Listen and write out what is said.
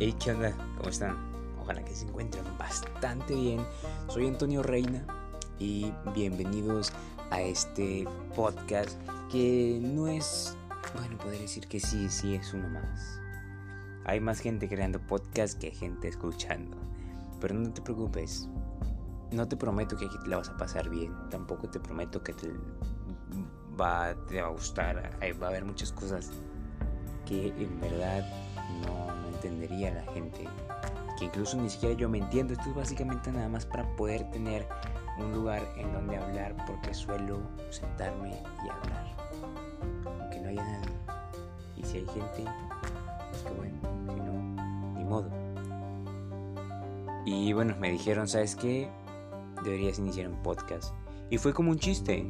Hey, ¿qué onda? ¿Cómo están? Ojalá que se encuentren bastante bien. Soy Antonio Reina y bienvenidos a este podcast que no es, bueno, poder decir que sí, sí es uno más. Hay más gente creando podcast que gente escuchando. Pero no te preocupes. No te prometo que aquí te la vas a pasar bien. Tampoco te prometo que te va, te va a gustar. Va a haber muchas cosas que en verdad no, entendería la gente. Que incluso ni siquiera yo me entiendo. Esto es básicamente nada más para poder tener un lugar en donde hablar porque suelo sentarme y hablar. Aunque no haya nadie. Y si hay gente, pues que bueno. Si no, ni modo. Y bueno, me dijeron, ¿sabes qué? Deberías iniciar un podcast. Y fue como un chiste.